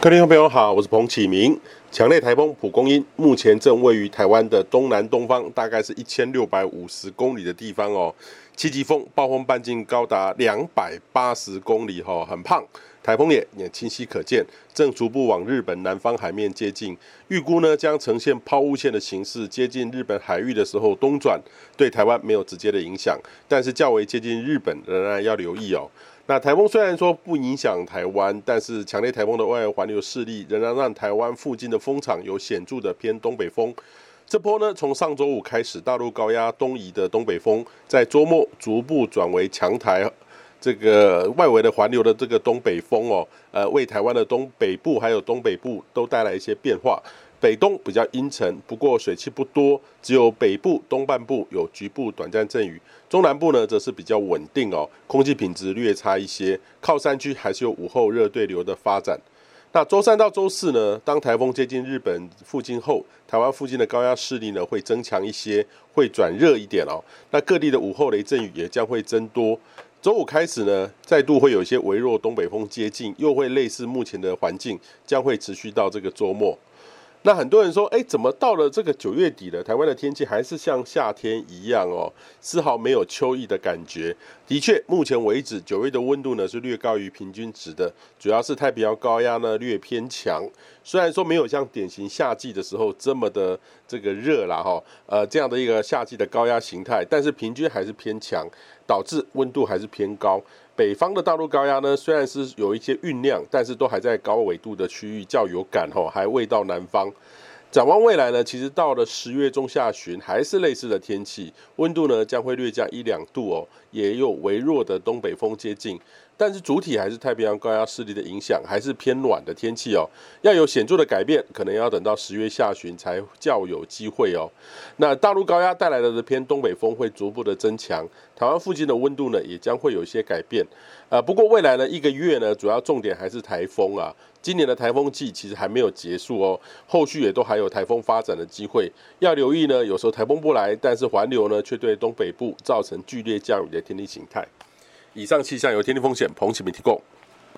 各位听众朋友好，我是彭启明。强烈台风蒲公英目前正位于台湾的东南东方，大概是一千六百五十公里的地方哦。七级风，暴风半径高达两百八十公里，哦，很胖。台风眼也清晰可见，正逐步往日本南方海面接近。预估呢将呈现抛物线的形式，接近日本海域的时候东转，对台湾没有直接的影响，但是较为接近日本，仍然要留意哦。那台风虽然说不影响台湾，但是强烈台风的外围环流势力仍然让台湾附近的风场有显著的偏东北风。这波呢，从上周五开始，大陆高压东移的东北风，在周末逐步转为强台，这个外围的环流的这个东北风哦，呃，为台湾的东北部还有东北部都带来一些变化。北东比较阴沉，不过水汽不多，只有北部东半部有局部短暂阵雨，中南部呢则是比较稳定哦，空气品质略差一些。靠山区还是有午后热对流的发展。那周三到周四呢，当台风接近日本附近后，台湾附近的高压势力呢会增强一些，会转热一点哦。那各地的午后雷阵雨也将会增多。周五开始呢，再度会有一些微弱东北风接近，又会类似目前的环境，将会持续到这个周末。那很多人说，哎，怎么到了这个九月底了，台湾的天气还是像夏天一样哦，丝毫没有秋意的感觉。的确，目前为止九月的温度呢是略高于平均值的，主要是太平洋高压呢略偏强。虽然说没有像典型夏季的时候这么的这个热啦哈，呃，这样的一个夏季的高压形态，但是平均还是偏强，导致温度还是偏高。北方的大陆高压呢，虽然是有一些酝酿，但是都还在高纬度的区域较有感吼，还未到南方。展望未来呢，其实到了十月中下旬，还是类似的天气，温度呢将会略降一两度哦，也有微弱的东北风接近。但是主体还是太平洋高压势力的影响，还是偏暖的天气哦。要有显著的改变，可能要等到十月下旬才较有机会哦。那大陆高压带来的偏东北风会逐步的增强，台湾附近的温度呢也将会有一些改变。呃，不过未来呢一个月呢，主要重点还是台风啊。今年的台风季其实还没有结束哦，后续也都还有台风发展的机会，要留意呢。有时候台风不来，但是环流呢却对东北部造成剧烈降雨的天气形态。以上气象由天气风险彭启明提供。